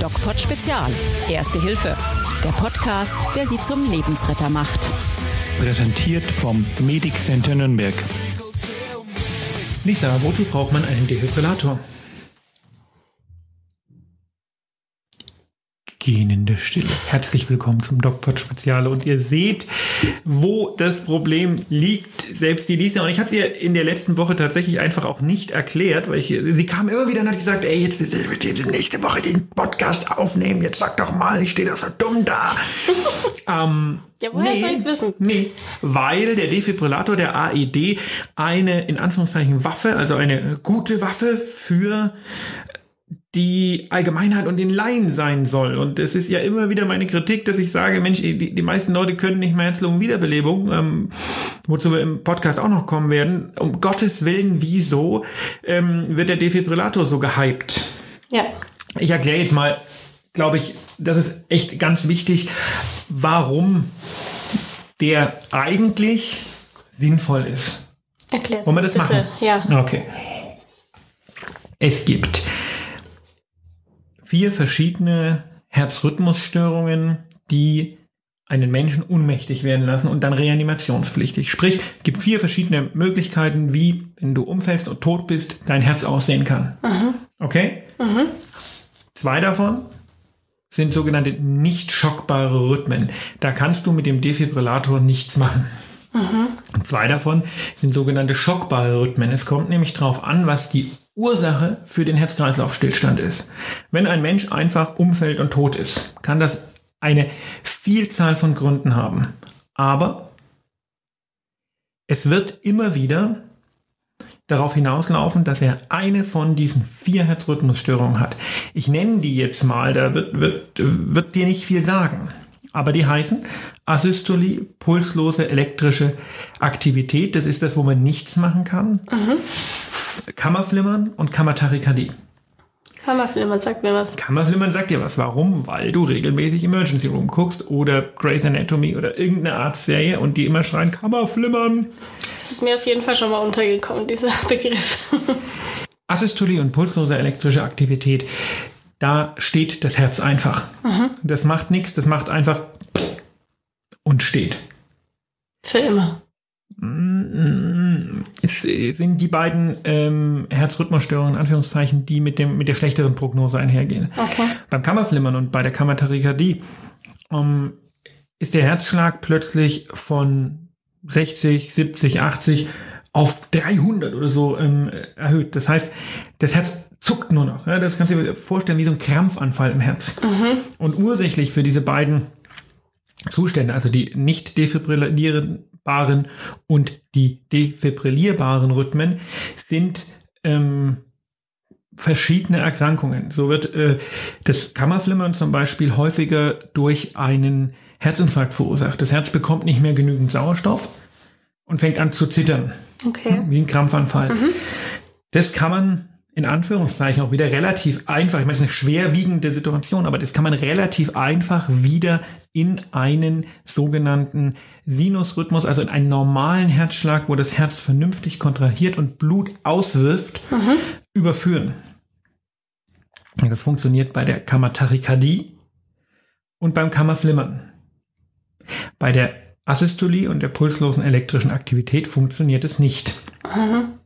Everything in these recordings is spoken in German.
DocPod Spezial. Erste Hilfe. Der Podcast, der Sie zum Lebensretter macht. Präsentiert vom Medic Center Nürnberg. Lisa, wozu braucht man einen Defibrillator? Gähnende Stille. Herzlich willkommen zum DocPod Speziale und ihr seht, wo das Problem liegt. Selbst die Lisa und ich hatte sie in der letzten Woche tatsächlich einfach auch nicht erklärt, weil ich, sie kam immer wieder und hat gesagt, ey, jetzt wird ihr nächste Woche den Podcast aufnehmen, jetzt sag doch mal, ich stehe doch so dumm da. ähm, ja, woher nee, soll ich wissen? Nee, weil der Defibrillator, der AED, eine in Anführungszeichen Waffe, also eine gute Waffe für die Allgemeinheit und den Laien sein soll. Und es ist ja immer wieder meine Kritik, dass ich sage, Mensch, die, die meisten Leute können nicht mehr Herz-Lungen-Wiederbelebung, ähm, wozu wir im Podcast auch noch kommen werden. Um Gottes Willen, wieso ähm, wird der Defibrillator so gehypt? Ja. Ich erkläre jetzt mal, glaube ich, das ist echt ganz wichtig, warum der eigentlich sinnvoll ist. Erklär's Wollen wir das bitte. machen? Ja. Okay. Es gibt vier verschiedene Herzrhythmusstörungen, die einen Menschen unmächtig werden lassen und dann reanimationspflichtig. Sprich, gibt vier verschiedene Möglichkeiten, wie, wenn du umfällst und tot bist, dein Herz aussehen kann. Mhm. Okay? Mhm. Zwei davon sind sogenannte nicht schockbare Rhythmen. Da kannst du mit dem Defibrillator nichts machen. Mhm. Zwei davon sind sogenannte schockbare Rhythmen. Es kommt nämlich darauf an, was die Ursache für den Herz-Kreislauf-Stillstand ist. Wenn ein Mensch einfach umfällt und tot ist, kann das eine Vielzahl von Gründen haben. Aber es wird immer wieder darauf hinauslaufen, dass er eine von diesen vier Herzrhythmusstörungen hat. Ich nenne die jetzt mal, da wird, wird, wird dir nicht viel sagen. Aber die heißen Asystolie, pulslose elektrische Aktivität. Das ist das, wo man nichts machen kann. Mhm. Kammerflimmern und Kammertachykardie. Kammerflimmern sagt mir was. Kammerflimmern sagt dir was. Warum? Weil du regelmäßig Emergency Room guckst oder Grey's Anatomy oder irgendeine Arztserie und die immer schreien Kammerflimmern. Das ist mir auf jeden Fall schon mal untergekommen, dieser Begriff. Asystolie und pulslose elektrische Aktivität. Da steht das Herz einfach. Mhm. Das macht nichts, das macht einfach und steht. Für immer. Es sind die beiden ähm, Herzrhythmusstörungen, in Anführungszeichen, die mit, dem, mit der schlechteren Prognose einhergehen. Okay. Beim Kammerflimmern und bei der Kammertachykardie ähm, ist der Herzschlag plötzlich von 60, 70, 80 auf 300 oder so ähm, erhöht. Das heißt, das Herz zuckt nur noch. Ja, das kannst du dir vorstellen wie so ein Krampfanfall im Herz. Mhm. Und ursächlich für diese beiden Zustände, also die nicht defibrillierbaren und die defibrillierbaren Rhythmen, sind ähm, verschiedene Erkrankungen. So wird äh, das Kammerflimmern zum Beispiel häufiger durch einen Herzinfarkt verursacht. Das Herz bekommt nicht mehr genügend Sauerstoff und fängt an zu zittern. Okay. Wie ein Krampfanfall. Mhm. Das kann man in Anführungszeichen auch wieder relativ einfach, ich meine, es ist eine schwerwiegende Situation, aber das kann man relativ einfach wieder in einen sogenannten Sinusrhythmus, also in einen normalen Herzschlag, wo das Herz vernünftig kontrahiert und Blut auswirft, Mhm. überführen. Das funktioniert bei der Kammertachykardie und beim Kammerflimmern. Bei der Asystolie und der pulslosen elektrischen Aktivität funktioniert es nicht. Mhm.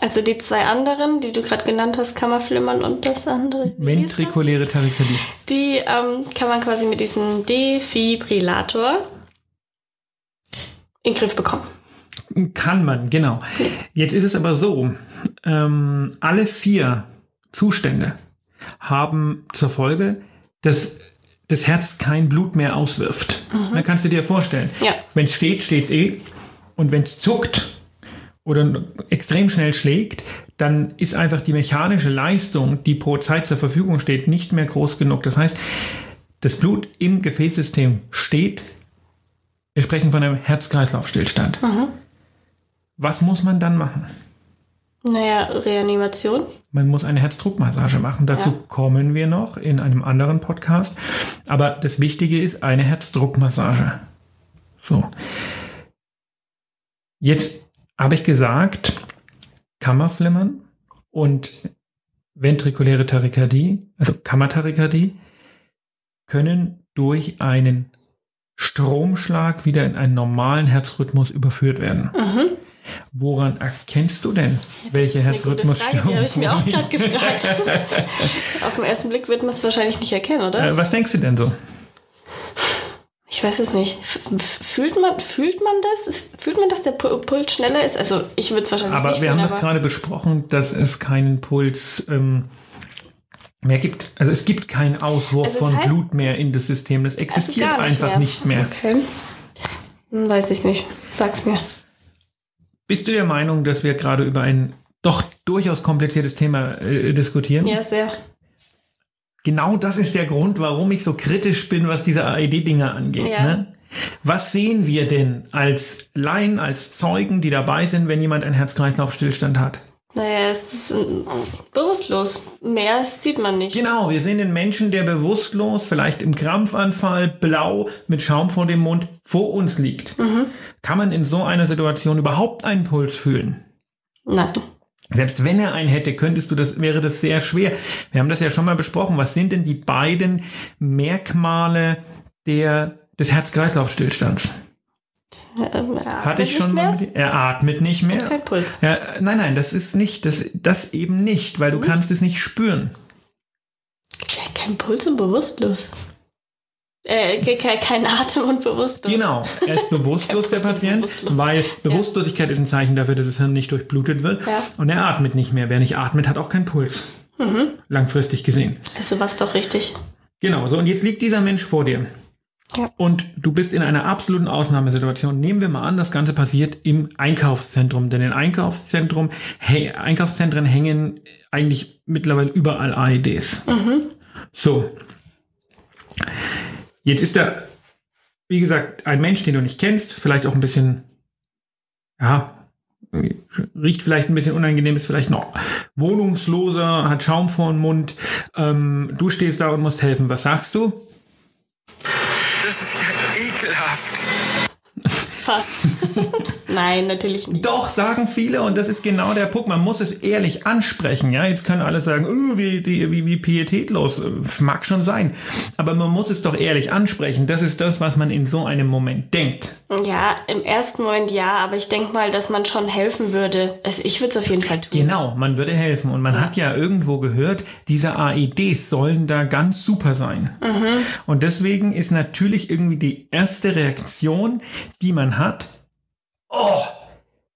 Also die zwei anderen, die du gerade genannt hast, Kammerflimmern und das andere. Ventrikuläre Tachykardie. Die ähm, kann man quasi mit diesem Defibrillator in den Griff bekommen. Kann man, genau. Jetzt ist es aber so, ähm, alle vier Zustände haben zur Folge, dass das Herz kein Blut mehr auswirft. Da kannst du dir vorstellen. Ja. Wenn es steht, steht es eh. Und wenn es zuckt oder extrem schnell schlägt, dann ist einfach die mechanische Leistung, die pro Zeit zur Verfügung steht, nicht mehr groß genug. Das heißt, das Blut im Gefäßsystem steht. Wir sprechen von einem Herz-Kreislauf-Stillstand. Was muss man dann machen? Naja, Reanimation. Man muss eine Herzdruckmassage machen. Dazu Ja. kommen wir noch in einem anderen Podcast. Aber das Wichtige ist eine Herzdruckmassage. So. Jetzt habe ich gesagt, Kammerflimmern und ventrikuläre Tachykardie, also Kammertachykardie, können durch einen Stromschlag wieder in einen normalen Herzrhythmus überführt werden. Mhm. Woran erkennst du denn, welche Das gute Frage, Die habe ich mir auch Herzrhythmusstörung? gerade gefragt. Auf den ersten Blick wird man es wahrscheinlich nicht erkennen, oder? Äh, was denkst du denn so? Ich weiß es nicht. Fühlt man, fühlt man das? Fühlt man, dass der Pu- Puls schneller ist? Also ich würde es wahrscheinlich Aber nicht wir haben fühlen, doch aber gerade besprochen, dass es keinen Puls ähm, mehr gibt. Also es gibt keinen Auswurf Also von heißt- Blut mehr in das System. Das also existiert gar einfach nicht mehr. Okay. Hm, Weiß ich nicht. Sag's mir. Bist du der Meinung, dass wir gerade über ein doch durchaus kompliziertes Thema äh, diskutieren? Ja, sehr. Genau das ist der Grund, warum ich so kritisch bin, was diese AED-Dinger angeht. Ja. Ne? Was sehen wir denn als Laien, als Zeugen, die dabei sind, wenn jemand einen Herz-Kreislauf-Stillstand hat? Naja, es ist ähm, bewusstlos. Mehr sieht man nicht. Genau, wir sehen den Menschen, der bewusstlos, vielleicht im Krampfanfall, blau, mit Schaum vor dem Mund vor uns liegt. Kann man in so einer Situation überhaupt einen Puls fühlen? Nein. Selbst wenn er einen hätte, könntest du das, wäre das sehr schwer. Wir haben das ja schon mal besprochen. Was sind denn die beiden Merkmale der, des Herz-Kreislauf-Stillstands? Hatte ich atmet schon nicht mal mit, er atmet nicht mehr. Kein Puls. Ja, nein, nein, das ist nicht, das, das eben nicht, weil du kannst es nicht spüren. Kein Puls und bewusstlos. Äh, ke- ke- kein Atem und bewusstlos. Genau, er ist bewusstlos, der Patient, bewusstlos. weil Bewusstlosigkeit ist ein Zeichen dafür, dass das Hirn nicht durchblutet wird. Ja. Und er atmet nicht mehr. Wer nicht atmet, hat auch keinen Puls. Mhm. Langfristig gesehen. Also was doch richtig. Genau, so und jetzt liegt dieser Mensch vor dir. Ja. Und du bist in einer absoluten Ausnahmesituation. Nehmen wir mal an, das Ganze passiert im Einkaufszentrum. Denn in Einkaufszentrum, hey, Einkaufszentren hängen eigentlich mittlerweile überall AEDs. So. Jetzt ist da, wie gesagt, ein Mensch, den du nicht kennst, vielleicht auch ein bisschen, ja, riecht vielleicht ein bisschen unangenehm, ist vielleicht noch wohnungsloser, hat Schaum vor dem Mund. Ähm, du stehst da und musst helfen. Was sagst du? Das ist ja ekelhaft. Fast. Nein, natürlich nicht. Doch, sagen viele, und das ist genau der Punkt. Man muss es ehrlich ansprechen. Ja, jetzt können alle sagen, "Oh, wie, die, wie, wie pietätlos. Mag schon sein. Aber man muss es doch ehrlich ansprechen. Das ist das, was man in so einem Moment denkt. Ja, im ersten Moment ja, aber ich denke mal, dass man schon helfen würde. Also ich würde es auf jeden Fall tun. Genau, man würde helfen. Und man hat ja irgendwo gehört, diese AEDs sollen da ganz super sein. Und deswegen ist natürlich irgendwie die erste Reaktion, die man hat, oh,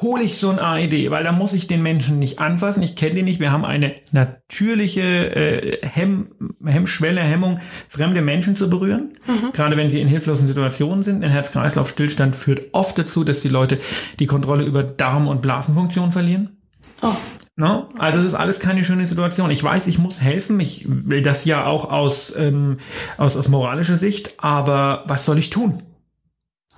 hole ich so ein AED, weil da muss ich den Menschen nicht anfassen, ich kenne den nicht, wir haben eine natürliche äh, Hemm, Hemmschwelle, Hemmung, fremde Menschen zu berühren, gerade wenn sie in hilflosen Situationen sind. Ein Herz-Kreislauf-Stillstand führt oft dazu, dass die Leute die Kontrolle über Darm- und Blasenfunktion verlieren. Oh, Ne? Also es ist alles keine schöne Situation. Ich weiß, ich muss helfen. Ich will das ja auch aus, ähm, aus, aus moralischer Sicht. Aber was soll ich tun?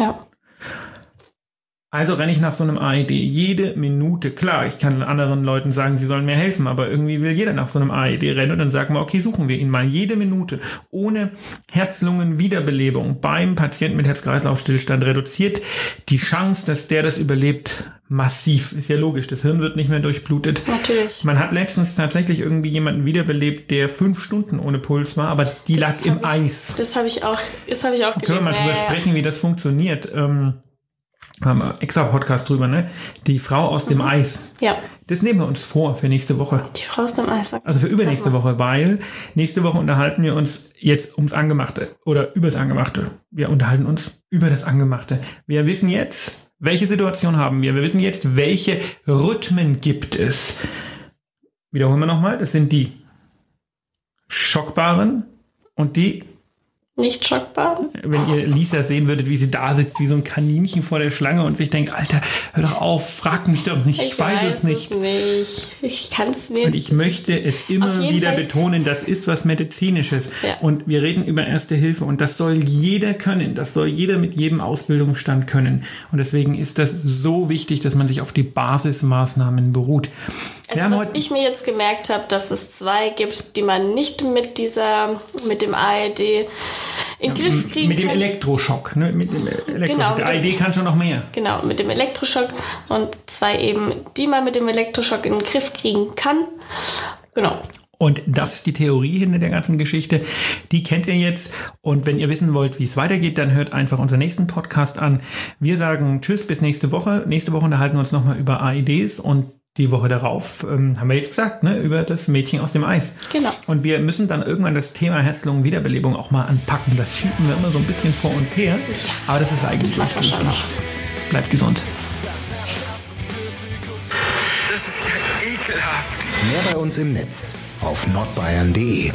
ja. Also renne ich nach so einem AED jede Minute. Klar, ich kann anderen Leuten sagen, sie sollen mir helfen, aber irgendwie will jeder nach so einem AED rennen und dann sagen wir, okay, suchen wir ihn mal jede Minute ohne Herz-Lungen-Wiederbelebung beim Patienten mit Herz-Kreislauf-Stillstand reduziert die Chance, dass der das überlebt, massiv. Ist ja logisch, das Hirn wird nicht mehr durchblutet. Natürlich. Man hat letztens tatsächlich irgendwie jemanden wiederbelebt, der fünf Stunden ohne Puls war, aber die lag Das im hab ich- Eis. Das habe ich auch, das habe ich auch Können wir gelesen. mal drüber sprechen, wie das funktioniert? Ähm, haben wir extra Podcast drüber, ne? Die Frau aus dem Eis. Ja, Das nehmen wir uns vor für nächste Woche. die Frau aus dem Eis. Also für übernächste Woche, weil nächste Woche unterhalten wir uns jetzt ums Angemachte oder übers Angemachte. Wir unterhalten uns über das Angemachte. Wir wissen jetzt, welche Situation haben wir. Wir wissen jetzt, welche Rhythmen gibt es. Wiederholen wir nochmal. Das sind die schockbaren und die Nicht schockbar. wenn ihr Lisa sehen würdet, wie sie da sitzt, wie so ein Kaninchen vor der Schlange und sich denkt, Alter, hör doch auf, frag mich doch nicht, ich, weiß, es nicht. nicht. Ich kann es mir Und ich möchte es immer wieder Fall. betonen, das ist was Medizinisches. Ja. Und wir reden über Erste Hilfe und das soll jeder können. Das soll jeder mit jedem Ausbildungsstand können. Und deswegen ist das so wichtig, dass man sich auf die Basismaßnahmen beruht. Also was ich mir jetzt gemerkt habe, dass es zwei gibt, die man nicht mit dieser, mit dem ARD in den Griff kriegen Mit dem kann. Elektroschock. Ne? Mit dem Elektroschock. Genau, Der AED kann schon noch mehr. Genau, mit dem Elektroschock und zwei eben, die man mit dem Elektroschock in den Griff kriegen kann. Genau. Und das ist die Theorie hinter der ganzen Geschichte. Die kennt ihr jetzt. Und wenn ihr wissen wollt, wie es weitergeht, dann hört einfach unseren nächsten Podcast an. Wir sagen Tschüss bis nächste Woche. Nächste Woche unterhalten wir uns nochmal über AEDs und die Woche darauf ähm, haben wir jetzt gesagt, ne, über das Mädchen aus dem Eis. Genau. Und wir müssen dann irgendwann das Thema Herz-Lungen-Wiederbelebung auch mal anpacken. Das schieben wir immer so ein bisschen vor uns her. Aber das ist eigentlich Das wichtig. Bleibt gesund. Das ist ja ekelhaft. Mehr bei uns im Netz auf nordbayern.de.